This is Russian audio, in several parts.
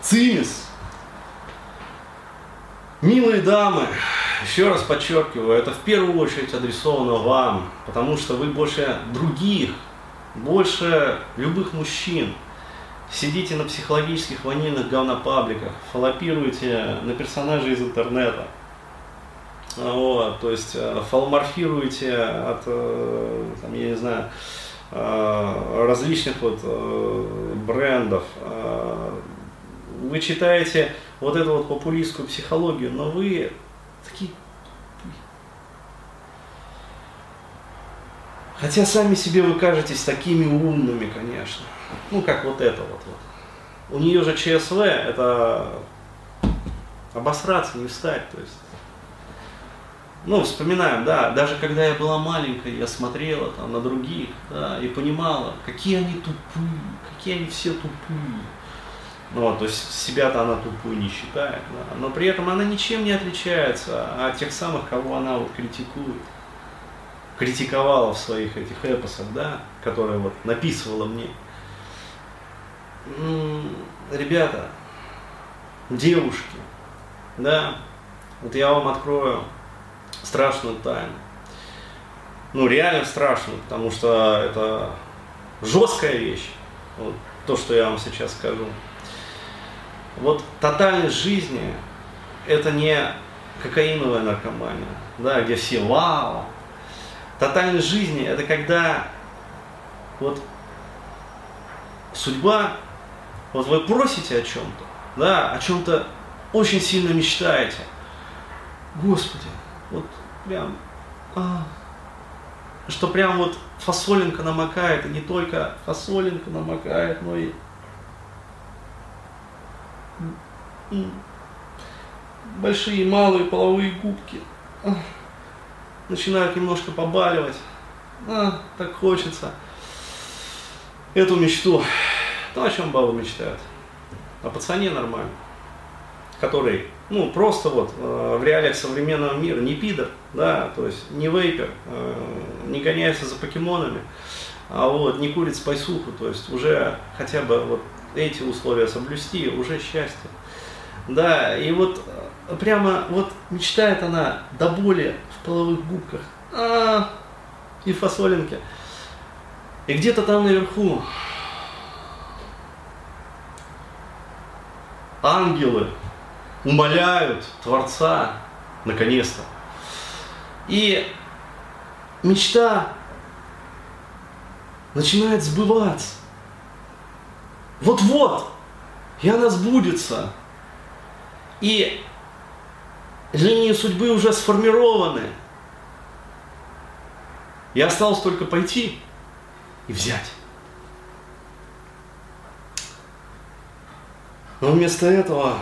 Цимис. Милые дамы, еще раз подчеркиваю, это в первую очередь адресовано вам, потому что вы больше других, больше любых мужчин сидите на психологических ванильных говнопабликах, фалопируете на персонажей из интернета, вот, то есть э, фаломорфируете от, э, там, я не знаю, различных вот брендов, вы читаете вот эту вот популистскую психологию, но вы такие Хотя сами себе вы кажетесь такими умными, конечно. Ну, как вот это вот. вот. У нее же ЧСВ, это обосраться, не встать. То есть. Ну, вспоминаем, да, даже когда я была маленькой, я смотрела там на других, да, и понимала, какие они тупые, какие они все тупые. Ну, вот, то есть себя-то она тупую не считает, да, но при этом она ничем не отличается от тех самых, кого она вот критикует критиковала в своих этих эпосах, да, которые вот написывала мне. Ребята, девушки, да, вот я вам открою страшную тайну. Ну, реально страшную, потому что это жесткая вещь, вот то, что я вам сейчас скажу. Вот тотальность жизни – это не кокаиновая наркомания, да, где все вау, Тотальность жизни – это когда вот судьба, вот вы просите о чем-то, да, о чем-то очень сильно мечтаете. Господи, вот прям, а, что прям вот фасолинка намокает, и не только фасолинка намокает, но и большие и малые половые губки начинают немножко побаливать. А, так хочется. Эту мечту. То, о чем бабы мечтают. О пацане нормально. Который, ну, просто вот э, в реалиях современного мира не пидор, да, то есть не вейпер, э, не гоняется за покемонами, а вот не курит спайсуху, то есть уже хотя бы вот эти условия соблюсти, уже счастье. Да, и вот э, прямо вот мечтает она до боли в половых губках. А, и фасолинки. И где-то там наверху ангелы умоляют Творца, наконец-то. И мечта начинает сбываться. Вот-вот, и она сбудется. И линии судьбы уже сформированы. И осталось только пойти и взять. Но вместо этого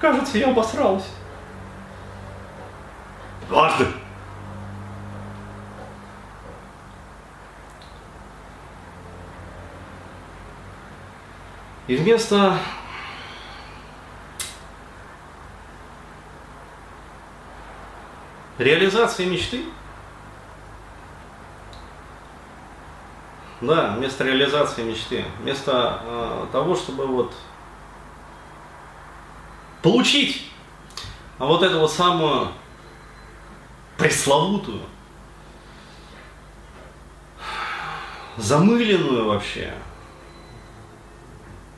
кажется, я обосрался. Дважды. И вместо реализации мечты, да, вместо реализации мечты, вместо э, того, чтобы вот получить вот эту вот самую пресловутую, замыленную вообще,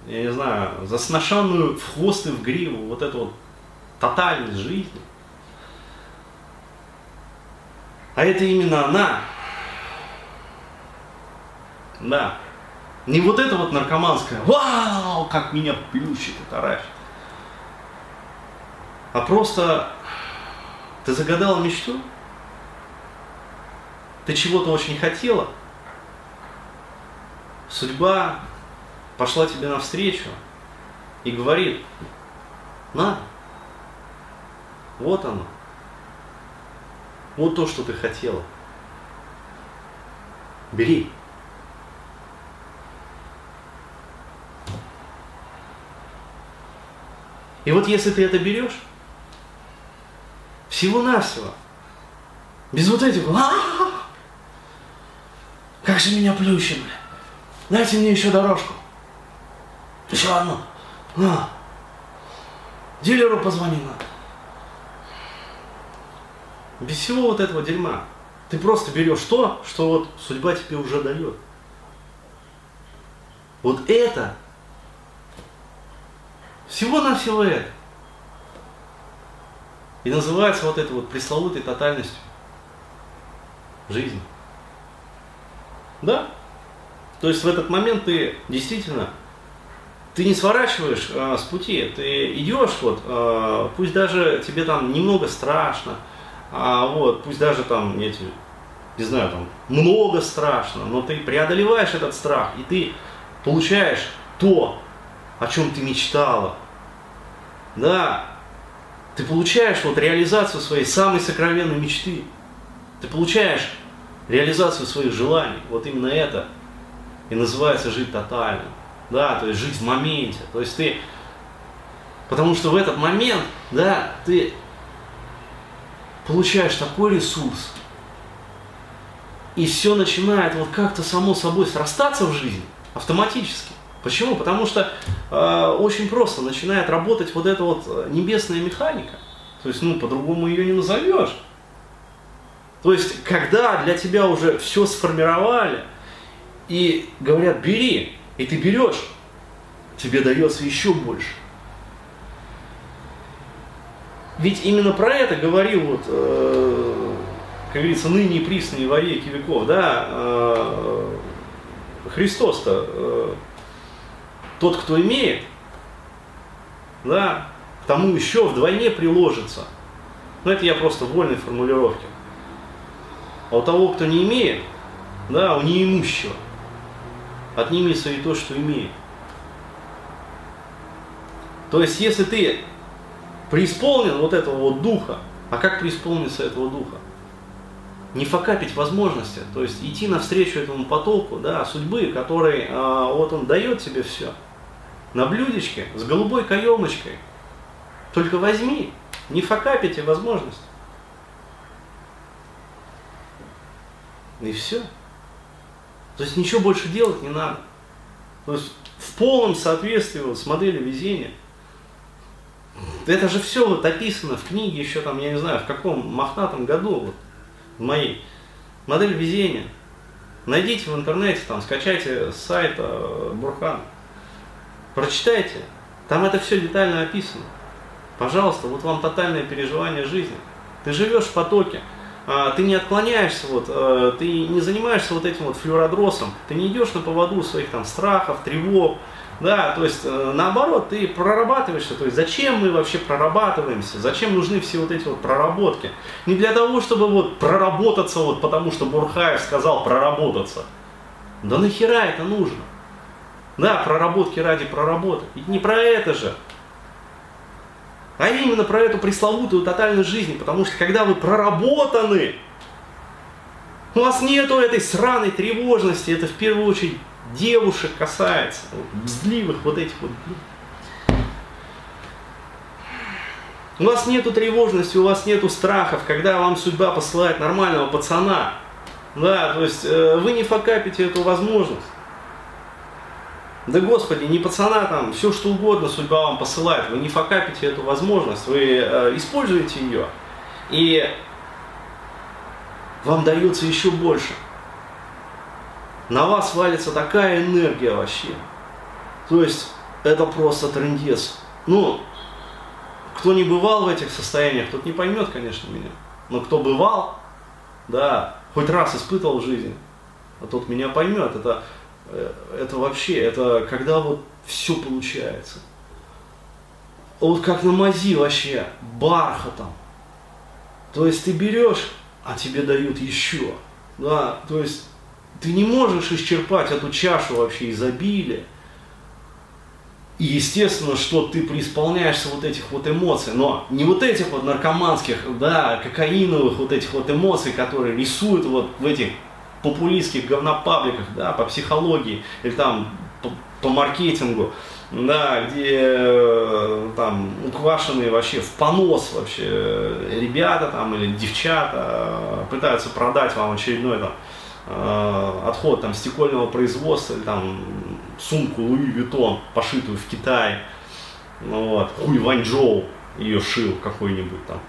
я не знаю, засношенную в хвост и в гриву, вот эту вот тотальность жизни. А это именно она. Да. Не вот это вот наркоманское, вау, как меня плющит и таращит а просто ты загадала мечту, ты чего-то очень хотела, судьба пошла тебе навстречу и говорит, На. Вот оно. Вот то, что ты хотела. Бери. И вот если ты это берешь, всего-навсего, без вот этих, как же меня плющит, дайте мне еще дорожку, еще одну, на, дилеру позвони надо. Без всего вот этого дерьма. Ты просто берешь то, что вот судьба тебе уже дает. Вот это, всего-навсего это. И называется вот это вот пресловутой тотальностью жизни. Да? То есть в этот момент ты действительно, ты не сворачиваешь э, с пути, ты идешь вот, э, пусть даже тебе там немного страшно, а вот, пусть даже там, я тебе, не знаю, там много страшно, но ты преодолеваешь этот страх, и ты получаешь то, о чем ты мечтала. Да, ты получаешь вот реализацию своей самой сокровенной мечты. Ты получаешь реализацию своих желаний. Вот именно это и называется жить тотально. Да, то есть жить в моменте. То есть ты, потому что в этот момент, да, ты получаешь такой ресурс, и все начинает вот как-то само собой срастаться в жизни автоматически. Почему? Потому что э, очень просто начинает работать вот эта вот э, небесная механика. То есть, ну, по-другому ее не назовешь. То есть, когда для тебя уже все сформировали, и говорят, бери, и ты берешь, тебе дается еще больше. Ведь именно про это говорил вот, э, как говорится, ныне и присные во веки веков, да, э, Христос-то, э, тот, кто имеет, да, к тому еще вдвойне приложится. Но это я просто в вольной формулировке. А у того, кто не имеет, да, у неимущего, отнимется и то, что имеет. То есть, если ты преисполнен вот этого вот духа. А как преисполниться этого духа? Не факапить возможности, то есть идти навстречу этому потоку да, судьбы, который а, вот он дает тебе все. На блюдечке с голубой каемочкой. Только возьми, не факапите возможность. И все. То есть ничего больше делать не надо. То есть в полном соответствии вот с моделью везения – это же все вот описано в книге еще там, я не знаю, в каком мохнатом году, вот, в моей. Модель везения. Найдите в интернете, там, скачайте с сайта э, Бурхан. Прочитайте. Там это все детально описано. Пожалуйста, вот вам тотальное переживание жизни. Ты живешь в потоке, а, ты не отклоняешься, вот, э, ты не занимаешься вот этим вот флюородросом, ты не идешь на поводу своих там страхов, тревог, да, то есть э, наоборот, ты прорабатываешься, то есть зачем мы вообще прорабатываемся, зачем нужны все вот эти вот проработки. Не для того, чтобы вот проработаться, вот потому что Бурхаев сказал проработаться. Да нахера это нужно? Да, проработки ради проработок. Ведь не про это же. А именно про эту пресловутую тотальную жизнь, потому что когда вы проработаны, у вас нету этой сраной тревожности, это в первую очередь девушек касается, вот, вот этих вот. У вас нету тревожности, у вас нету страхов, когда вам судьба посылает нормального пацана. Да, то есть э, вы не факапите эту возможность. Да господи, не пацана там, все что угодно судьба вам посылает, вы не факапите эту возможность, вы э, используете ее, и вам дается еще больше на вас валится такая энергия вообще. То есть это просто трендец. Ну, кто не бывал в этих состояниях, тот не поймет, конечно, меня. Но кто бывал, да, хоть раз испытывал в жизни, а тот меня поймет. Это, это вообще, это когда вот все получается. Вот как на мази вообще, бархатом. То есть ты берешь, а тебе дают еще. Да, то есть ты не можешь исчерпать эту чашу вообще изобилия. И естественно, что ты преисполняешься вот этих вот эмоций, но не вот этих вот наркоманских, да, кокаиновых вот этих вот эмоций, которые рисуют вот в этих популистских говнопабликах, да, по психологии или там по, по маркетингу, да, где э, там украшенные вообще в понос вообще ребята там или девчата э, пытаются продать вам очередной там э, отход там стекольного производства или там сумку Луи Виттон, пошитую в Китае. Ну, вот, хуй Ванчжоу ее шил какой-нибудь там.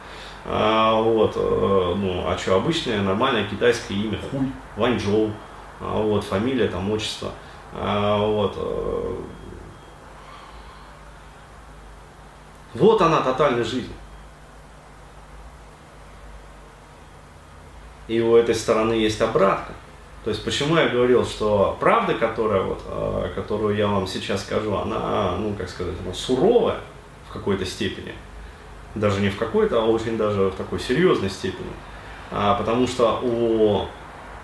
А, вот, э, ну, а что, обычное нормальное китайское имя, хуй, Ванчжоу, а, вот, фамилия, там, отчество, а, вот. Э, вот она, тотальная жизнь. И у этой стороны есть обратка. То есть почему я говорил, что правда, которая вот, э, которую я вам сейчас скажу, она, ну как сказать, она суровая в какой-то степени, даже не в какой-то, а очень даже в такой серьезной степени, а, потому что у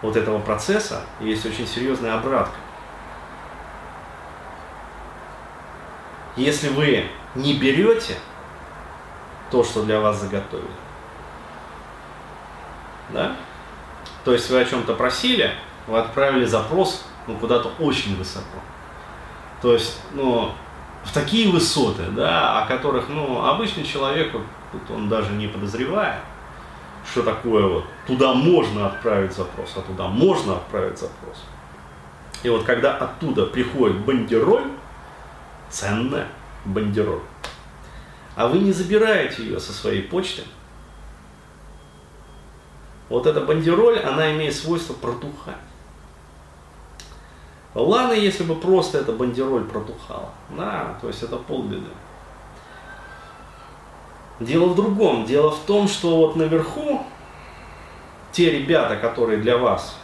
вот этого процесса есть очень серьезная обратка. Если вы не берете то, что для вас заготовили, да, то есть вы о чем-то просили, вы отправили запрос ну, куда-то очень высоко. То есть, ну, в такие высоты, да, о которых, ну, обычный человек, вот, он даже не подозревает, что такое вот, туда можно отправить запрос, а туда можно отправить запрос. И вот когда оттуда приходит бандероль, ценная бандероль, а вы не забираете ее со своей почты, вот эта бандероль, она имеет свойство протухать. Ладно, если бы просто эта бандероль протухала. Да, то есть это полбеды. Дело в другом. Дело в том, что вот наверху те ребята, которые для вас,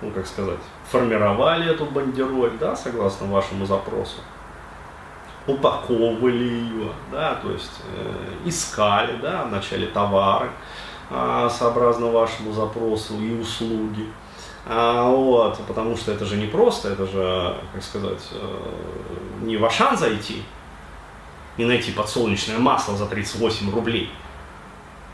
ну как сказать, формировали эту бандероль, да, согласно вашему запросу, упаковывали ее, да, то есть э, искали, да, вначале товары, э, сообразно вашему запросу и услуги, а, вот, потому что это же не просто, это же, как сказать, э, не в Ашан зайти и найти подсолнечное масло за 38 рублей.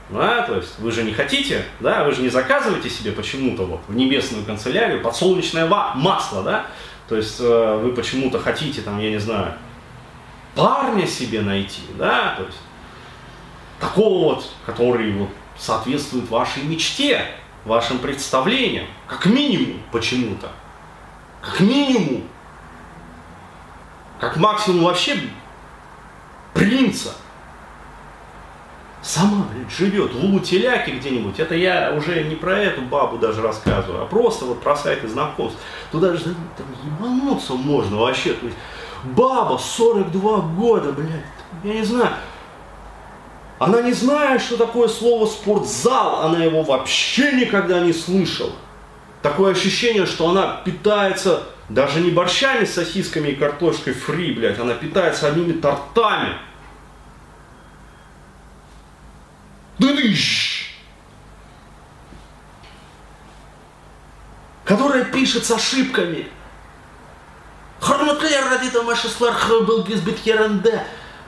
Да, то есть вы же не хотите, да, вы же не заказываете себе почему-то вот в небесную канцелярию подсолнечное масло, да, то есть э, вы почему-то хотите там, я не знаю, парня себе найти, да, то есть такого вот, который вот соответствует вашей мечте, вашим представлениям, как минимум почему-то. Как минимум. Как максимум вообще принца. Сама, блядь, живет в Лутеляке где-нибудь. Это я уже не про эту бабу даже рассказываю, а просто вот про сайты знакомств. Туда же там ебануться можно вообще. То есть баба 42 года, блядь, я не знаю, она не знает, что такое слово спортзал, она его вообще никогда не слышала. Такое ощущение, что она питается даже не борщами с сосисками и картошкой фри, блядь, она питается одними тортами. Дыдыщ! Которая пишет с ошибками.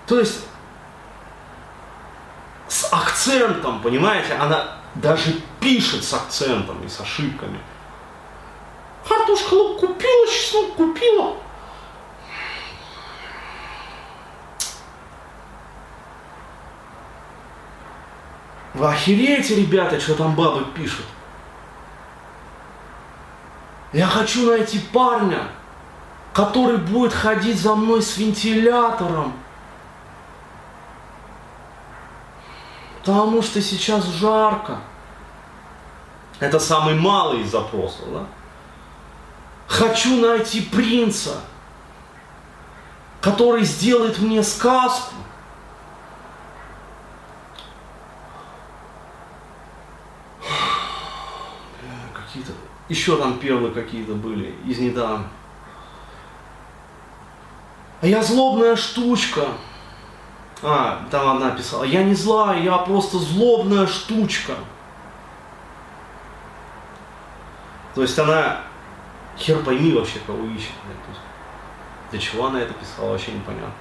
То есть с акцентом, понимаете, она даже пишет с акцентом и с ошибками. Картошка лук купила, чеснок купила. Вы охереете, ребята, что там бабы пишут? Я хочу найти парня, который будет ходить за мной с вентилятором, Потому что сейчас жарко. Это самый малый из запросов. Да? Хочу найти принца, который сделает мне сказку. Какие-то еще там первые какие-то были из недавно. А я злобная штучка. А, там она писала, я не злая, я просто злобная штучка. То есть она, хер пойми вообще, кого ищет. Для чего она это писала, вообще непонятно.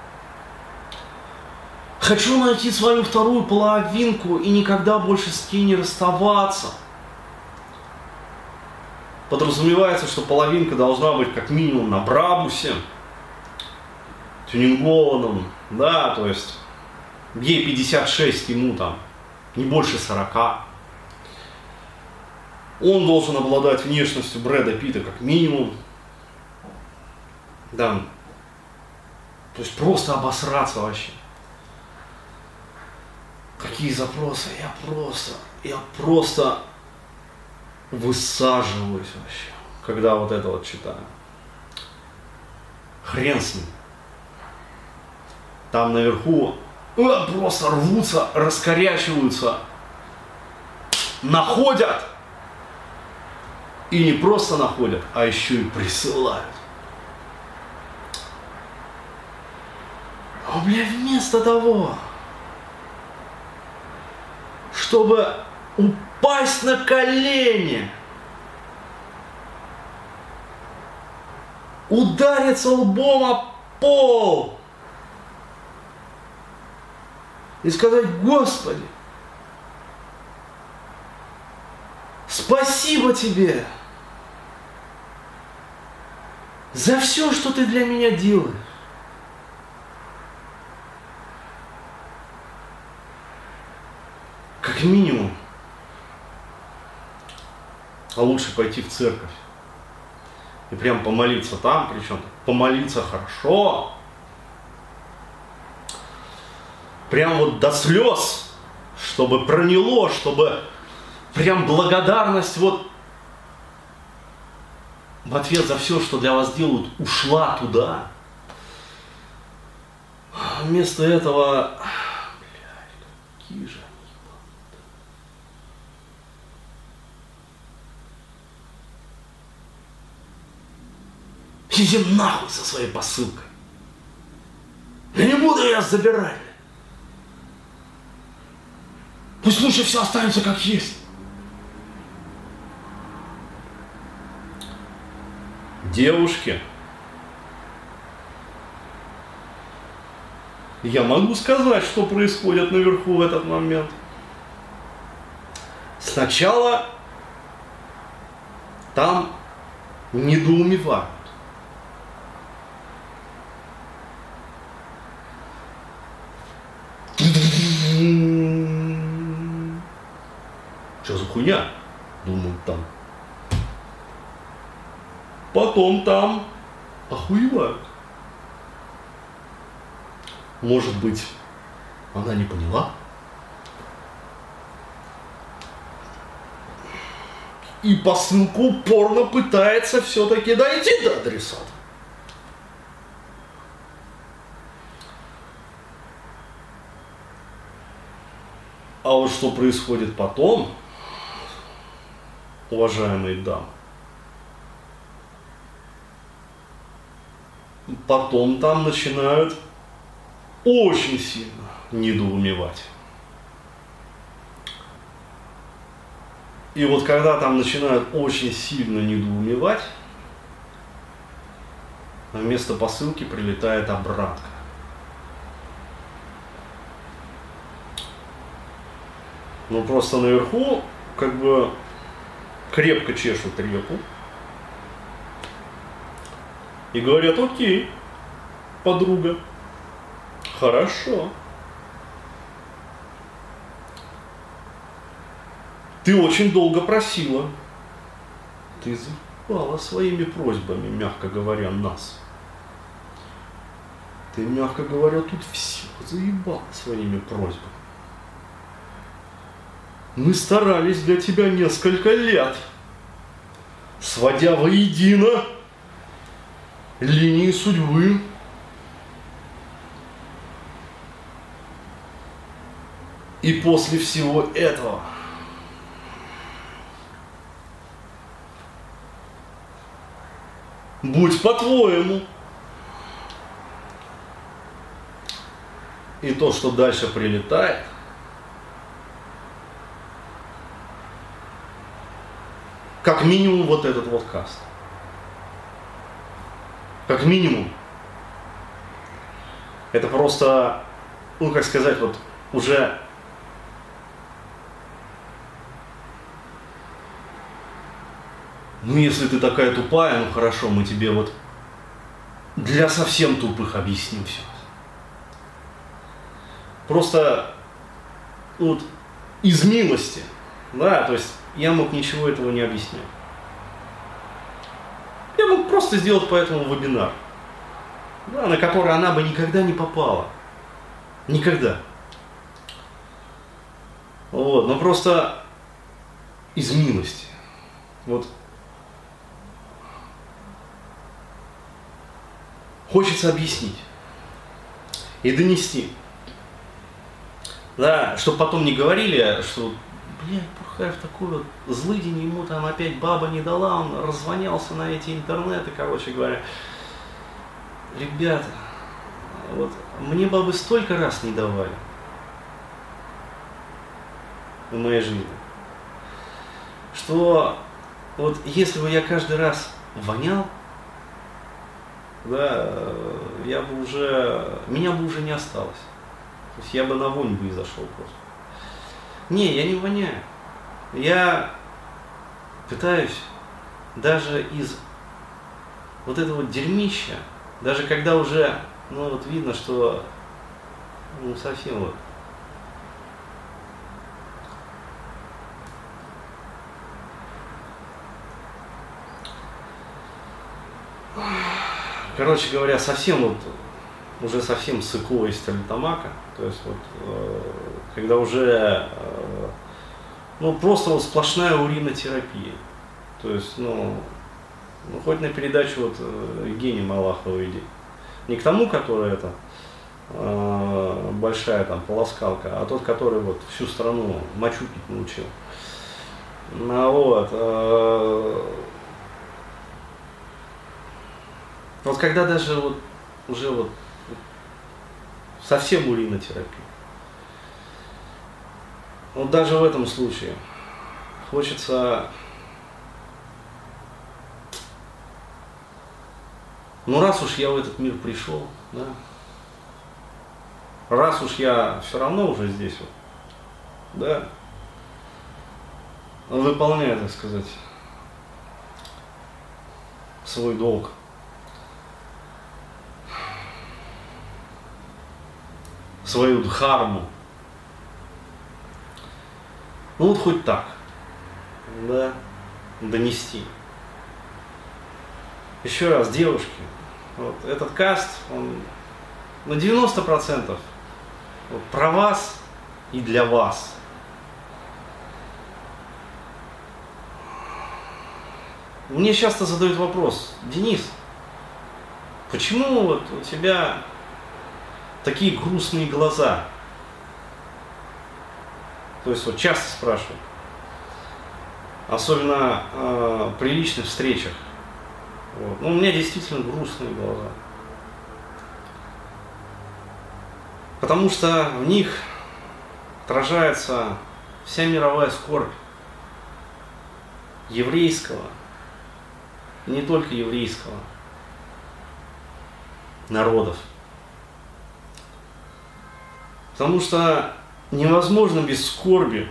Хочу найти свою вторую половинку и никогда больше с ней не расставаться. Подразумевается, что половинка должна быть как минимум на Брабусе, тюнингованном, да, то есть ей 56, ему там не больше 40. Он должен обладать внешностью Брэда Питта как минимум. Да. То есть просто обосраться вообще. Какие запросы? Я просто, я просто высаживаюсь вообще, когда вот это вот читаю. Хрен с ним. Там наверху просто рвутся, раскорячиваются, находят. И не просто находят, а еще и присылают. А, бля, вместо того, чтобы упасть на колени, удариться лбом о пол и сказать, Господи, спасибо тебе за все, что ты для меня делаешь. Как минимум. А лучше пойти в церковь. И прям помолиться там, причем помолиться хорошо. Прям вот до слез, чтобы проняло, чтобы прям благодарность вот в ответ за все, что для вас делают, ушла туда. Вместо этого, блядь, какие же Иди нахуй со своей посылкой. Я не буду ее забирать. Пусть лучше все останется как есть. Девушки, я могу сказать, что происходит наверху в этот момент. Сначала там недоумевают. Что за хуйня? Думают там. Потом там охуевают. Может быть, она не поняла? И посылка упорно пытается все-таки дойти до адресата. А вот что происходит потом, уважаемые дамы, потом там начинают очень сильно недоумевать. И вот когда там начинают очень сильно недоумевать, вместо посылки прилетает обратка. Ну просто наверху как бы крепко чешут репу. И говорят, окей, подруга, хорошо. Ты очень долго просила. Ты заебала своими просьбами, мягко говоря, нас. Ты, мягко говоря, тут все заебал своими просьбами. Мы старались для тебя несколько лет, сводя воедино линии судьбы. И после всего этого будь по-твоему. И то, что дальше прилетает, Как минимум вот этот вот каст. Как минимум. Это просто, ну как сказать, вот уже ну если ты такая тупая, ну хорошо, мы тебе вот для совсем тупых объясним все. Просто вот из милости, да, то есть я мог ничего этого не объяснять. Я мог просто сделать по этому вебинар, да, на который она бы никогда не попала. Никогда. Вот, но просто из милости. Вот хочется объяснить и донести. Да, чтобы потом не говорили, что, блядь, Бурхаев такой вот злый день, ему там опять баба не дала, он развонялся на эти интернеты, короче говоря. Ребята, вот мне бабы столько раз не давали в моей жизни, что вот если бы я каждый раз вонял, да, я бы уже, меня бы уже не осталось. То есть я бы на вонь бы и зашел просто. Не, я не воняю. Я пытаюсь даже из вот этого дерьмища, даже когда уже, ну вот видно, что ну совсем вот короче говоря, совсем вот, уже совсем сыкло из стерлитамака, то есть вот, э, когда уже, э, ну, просто вот сплошная уринотерапия, то есть, ну, ну хоть на передачу вот э, Евгения Малахова иди, не к тому, который это, э, большая там полоскалка, а тот, который вот всю страну мочу научил. Ну вот, э, вот когда даже вот уже вот совсем уринотерапия. Вот даже в этом случае хочется ну раз уж я в этот мир пришел, да, раз уж я все равно уже здесь вот, да, выполняю, так сказать, свой долг – свою дхарму. Ну вот хоть так, да, донести. Еще раз, девушки, вот этот каст, он на 90% вот, про вас и для вас. Мне часто задают вопрос, Денис, почему вот у тебя такие грустные глаза. То есть вот часто спрашивают. Особенно э, при личных встречах. Вот. Ну, у меня действительно грустные глаза. Потому что в них отражается вся мировая скорбь еврейского, не только еврейского, народов – Потому что невозможно без скорби.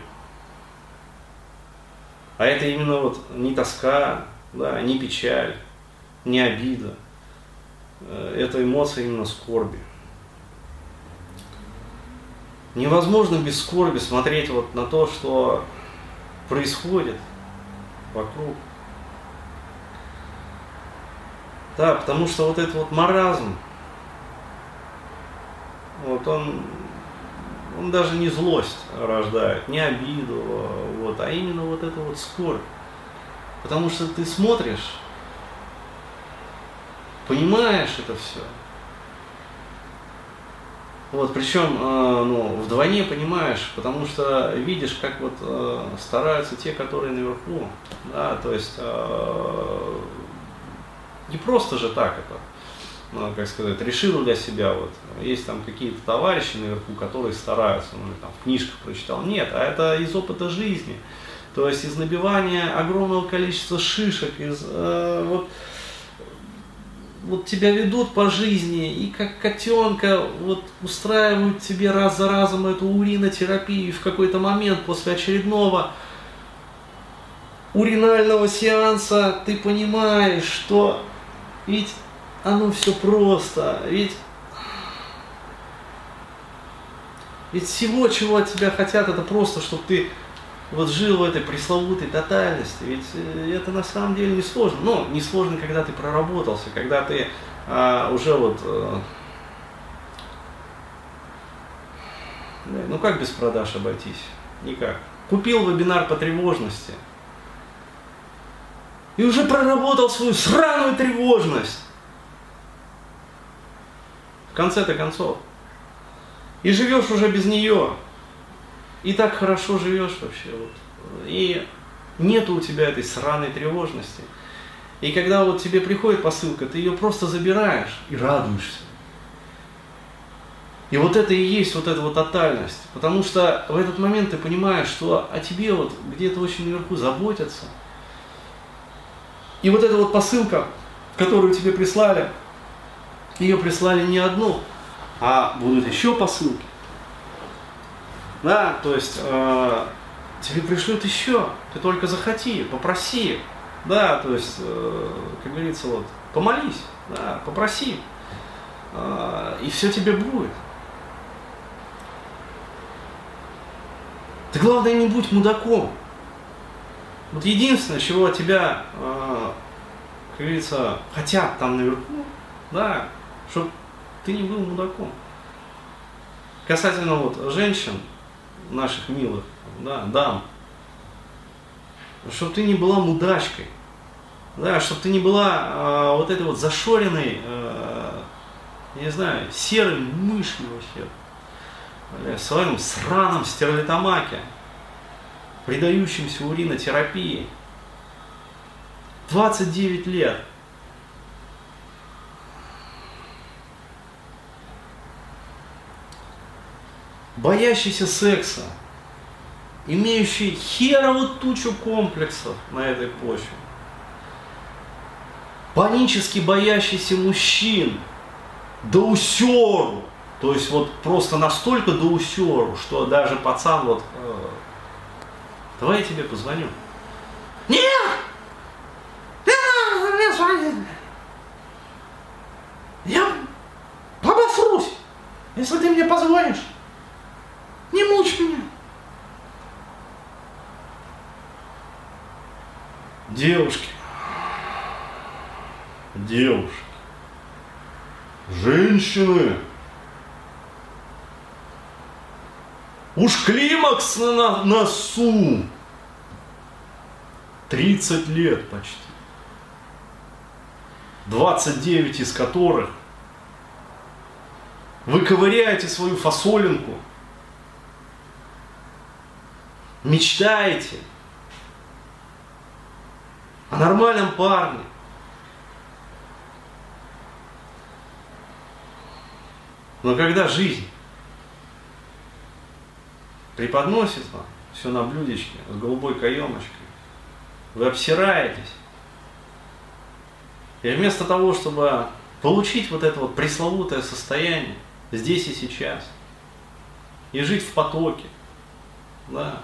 А это именно вот не тоска, да, не печаль, не обида. Э, это эмоция именно скорби. Невозможно без скорби смотреть вот на то, что происходит вокруг. Да, потому что вот этот вот маразм, вот он он даже не злость рождает, не обиду, вот, а именно вот это вот скорбь. Потому что ты смотришь, понимаешь это все. Вот, причем, э, ну, вдвойне понимаешь, потому что видишь, как вот э, стараются те, которые наверху, да, то есть э, не просто же так это, как сказать, решил для себя, вот, есть там какие-то товарищи наверху, которые стараются, ну, там, в книжках прочитал. Нет, а это из опыта жизни. То есть из набивания огромного количества шишек, из, э, вот, вот тебя ведут по жизни и как котенка вот устраивают тебе раз за разом эту уринотерапию, и в какой-то момент после очередного уринального сеанса ты понимаешь, что ведь оно все просто, ведь ведь всего, чего от тебя хотят, это просто, чтобы ты вот жил в этой пресловутой тотальности, ведь э, это на самом деле не сложно. Но не сложно, когда ты проработался, когда ты а, уже вот... А, ну как без продаж обойтись? Никак. Купил вебинар по тревожности и уже проработал свою сраную тревожность. В конце-то концов. И живешь уже без нее и так хорошо живешь вообще. Вот. И нету у тебя этой сраной тревожности. И когда вот тебе приходит посылка, ты ее просто забираешь и радуешься. И вот это и есть вот эта вот тотальность. Потому что в этот момент ты понимаешь, что о тебе вот где-то очень наверху заботятся. И вот эта вот посылка, которую тебе прислали, ее прислали не одну, а будут еще посылки. Да, то есть э, тебе пришлют еще, ты только захоти, попроси. Да, то есть, э, как говорится, вот, помолись, да, попроси. Э, и все тебе будет. Ты главное не будь мудаком. Вот единственное, чего тебя, э, как говорится, хотят там наверху, да, чтобы ты не был мудаком. Касательно вот женщин, наших милых, да, дам, чтобы ты не была мудачкой, да, чтобы ты не была э, вот этой вот зашоренной, э, не знаю, серой мышью вообще, бля, в своем сраном стерлитомаке, предающимся уринотерапии. 29 лет. Боящийся секса, имеющий херову тучу комплексов на этой почве, панически боящийся мужчин, до усеру, то есть вот просто настолько до усеру, что даже пацан вот, э, давай я тебе позвоню. Нет! Нет, звони. Я обосрусь, если ты мне позвонишь. Не мучь меня. Девушки, девушки, женщины, уж климакс на носу, 30 лет почти, 29 из которых вы ковыряете свою фасолинку – мечтаете о нормальном парне, но когда жизнь преподносит вам все на блюдечке с голубой каемочкой, вы обсираетесь, и вместо того, чтобы получить вот это вот пресловутое состояние здесь и сейчас, и жить в потоке, да,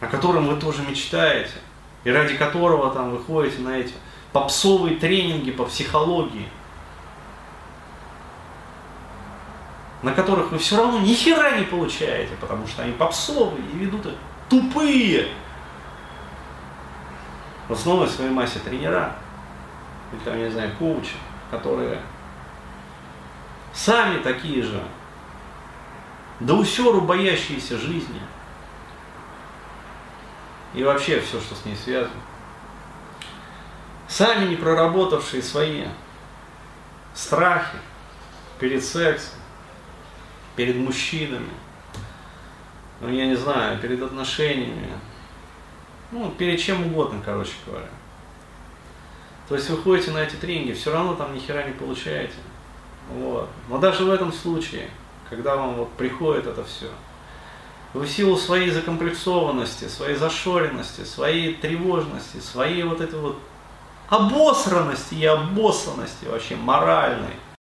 о котором вы тоже мечтаете, и ради которого там вы ходите на эти попсовые тренинги по психологии, на которых вы все равно ни хера не получаете, потому что они попсовые и ведут их тупые. В основной своей массе тренера, или там, я не знаю, коучи, которые сами такие же, до усеру боящиеся жизни – и вообще все, что с ней связано. Сами не проработавшие свои страхи перед сексом, перед мужчинами, ну я не знаю, перед отношениями, ну перед чем угодно, короче говоря. То есть вы ходите на эти тренинги, все равно там ни хера не получаете. Вот. Но даже в этом случае, когда вам вот приходит это все, вы в силу своей закомплексованности, своей зашоренности, своей тревожности, своей вот этой вот обосранности и обоссанности вообще моральной.